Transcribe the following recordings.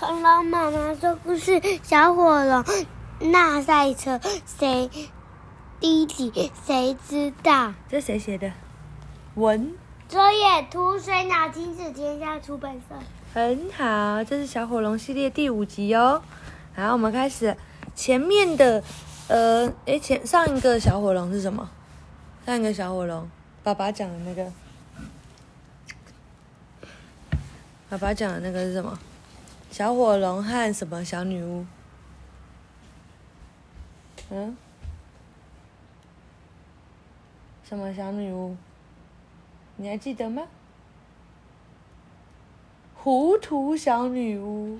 恐龙妈妈说故事：小火龙那赛车，谁第一集？谁知道？这谁写的？文。佐野图水脑亲子天下出版社。很好，这是小火龙系列第五集哦。好，我们开始。前面的，呃，诶，前上一个小火龙是什么？上一个小火龙，爸爸讲的那个。爸爸讲的那个是什么？小火龙和什么小女巫？嗯？什么小女巫？你还记得吗？糊涂小女巫。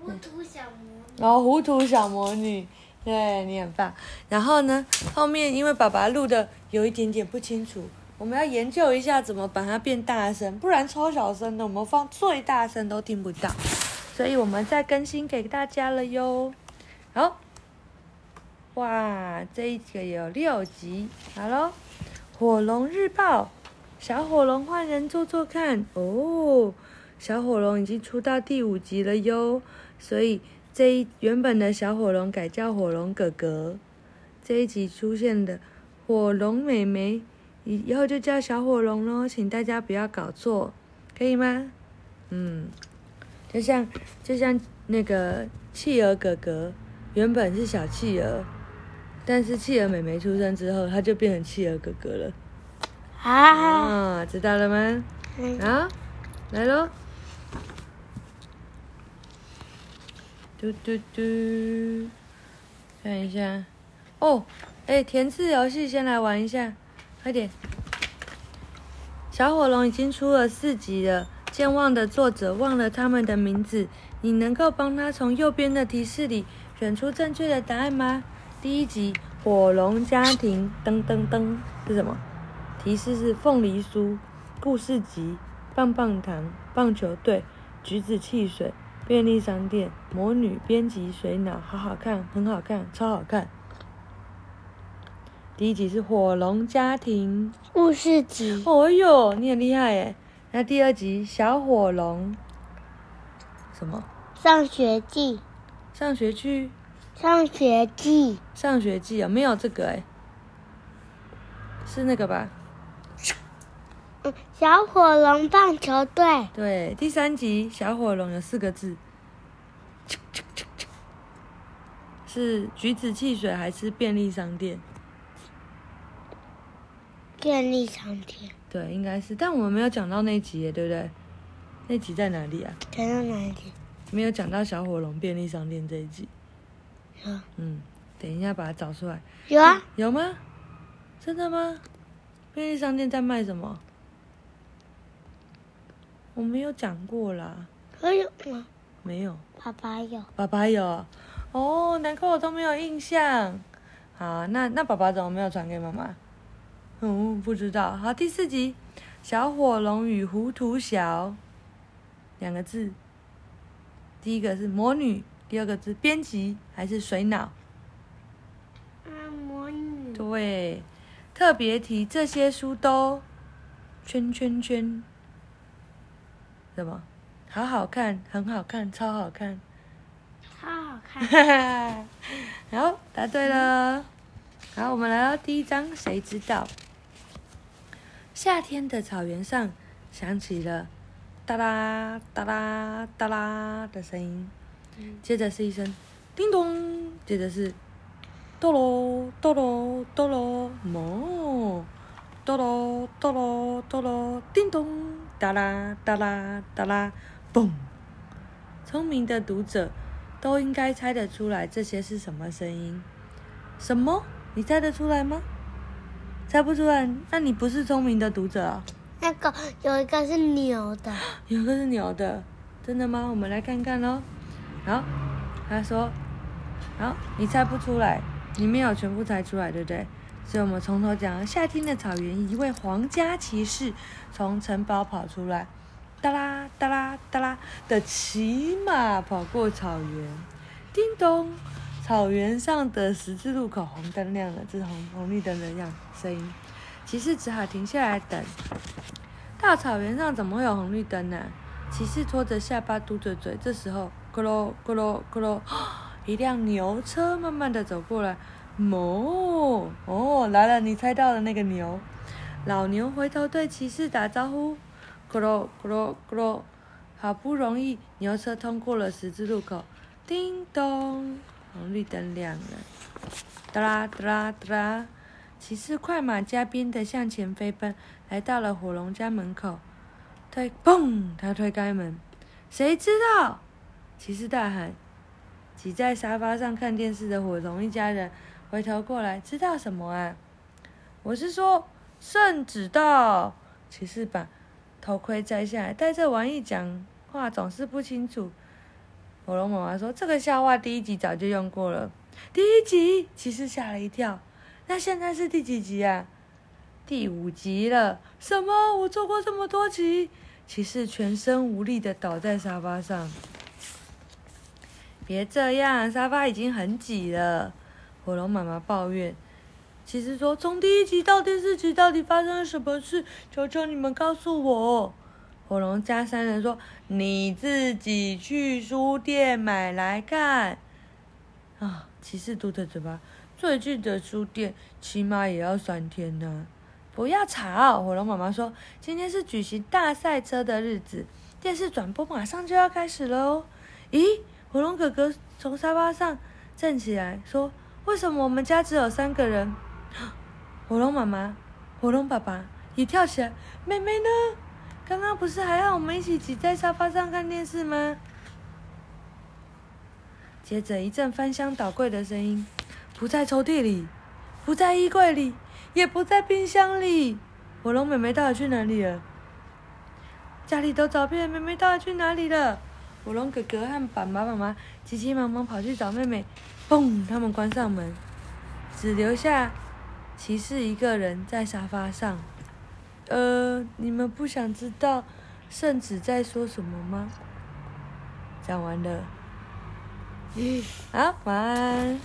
糊涂小魔女。然后糊涂小魔女，对，你很棒。然后呢，后面因为爸爸录的有一点点不清楚，我们要研究一下怎么把它变大声，不然超小声的，我们放最大声都听不到。所以我们再更新给大家了哟。好，哇，这一个有六集。好喽，火龙日报，小火龙换人做做看哦。小火龙已经出到第五集了哟，所以这一原本的小火龙改叫火龙哥哥，这一集出现的火龙妹妹以以后就叫小火龙喽，请大家不要搞错，可以吗？嗯。就像就像那个企鹅哥哥，原本是小企鹅，但是企鹅妹妹出生之后，他就变成企鹅哥哥了。啊，知道了吗？啊，来喽！嘟嘟嘟，看一下哦，哎，填字游戏先来玩一下，快点！小火龙已经出了四集了。健忘的作者忘了他们的名字，你能够帮他从右边的提示里选出正确的答案吗？第一集火龙家庭，噔噔噔是什么？提示是凤梨酥、故事集、棒棒糖、棒球队、橘子汽水、便利商店、魔女编辑水脑，好好看，很好看，超好看。第一集是火龙家庭故事集。哦哟，你很厉害耶！那第二集小火龙，什么？上学记。上学去。上学记。上学记有没有这个哎？是那个吧？嗯，小火龙棒球队。对，第三集小火龙有四个字。是橘子汽水还是便利商店？便利商店。对，应该是，但我们没有讲到那集耶，对不对？那集在哪里啊？讲到哪里？没有讲到小火龙便利商店这一集。有。嗯，等一下把它找出来。有啊。有吗？真的吗？便利商店在卖什么？我没有讲过啦。可有吗？没有。爸爸有。爸爸有。哦，难怪我都没有印象。好，那那爸爸怎么没有传给妈妈？嗯，不知道。好，第四集，小火龙与糊涂小，两个字。第一个是魔女，第二个字编辑还是水脑？啊，魔女。对，特别提这些书都圈圈圈。什么？好好看，很好看，超好看。超好看。哈哈，好，答对了。好，我们来到第一章，谁知道？夏天的草原上，响起了哒啦哒啦哒啦的声音，接着是一声叮咚，接着是哆啰哆啰哆啰哞，哆啰哆啰哆啰叮咚，哒啦哒啦哒啦嘣！聪明的读者都应该猜得出来这些是什么声音？什么？你猜得出来吗？猜不出来，那你不是聪明的读者啊？那个有一个是牛的，有一个是牛的，真的吗？我们来看看喽。好，他说，好，你猜不出来，你没有全部猜出来，对不对？所以我们从头讲。夏天的草原，一位皇家骑士从城堡跑出来，哒啦哒啦哒啦的骑马跑过草原，叮咚。草原上的十字路口红灯亮了，这是红红绿灯的样声音。骑士只好停下来等。大草原上怎么会有红绿灯呢？骑士拖着下巴嘟着嘴。这时候，咕噜咕噜咕噜，一辆牛车慢慢的走过来。哞！哦，来了，你猜到了那个牛。老牛回头对骑士打招呼。咕噜咕噜咕噜，好不容易牛车通过了十字路口。叮咚，红绿灯亮了。哒啦哒啦哒啦，骑士快马加鞭的向前飞奔，来到了火龙家门口。推，嘣！他推开门，谁知道？骑士大喊。挤在沙发上看电视的火龙一家人回头过来，知道什么啊？我是说，圣旨到。骑士把头盔摘下来，戴着玩意讲话总是不清楚。火龙妈妈说：“这个笑话第一集早就用过了。”第一集，骑士吓了一跳。那现在是第几集啊？第五集了。什么？我做过这么多集？骑士全身无力的倒在沙发上。别这样，沙发已经很挤了。火龙妈妈抱怨。骑士说：“从第一集到第四集，到底发生了什么事？求求你们告诉我。”火龙家三人说：“你自己去书店买来看。”啊，骑士嘟着嘴巴。最近的书店起码也要三天呢。不要吵！火龙妈妈说：“今天是举行大赛车的日子，电视转播马上就要开始了哦。”咦，火龙哥哥从沙发上站起来说：“为什么我们家只有三个人？”火龙妈妈、火龙爸爸也跳起来。妹妹呢？刚刚不是还要我们一起挤在沙发上看电视吗？接着一阵翻箱倒柜的声音，不在抽屉里，不在衣柜里，也不在冰箱里。火龙妹妹到底去哪里了？家里都找遍，妹妹到底去哪里了？火龙哥哥和爸爸妈妈急急忙忙跑去找妹妹。嘣！他们关上门，只留下骑士一个人在沙发上。呃，你们不想知道圣子在说什么吗？讲完了。好，晚安。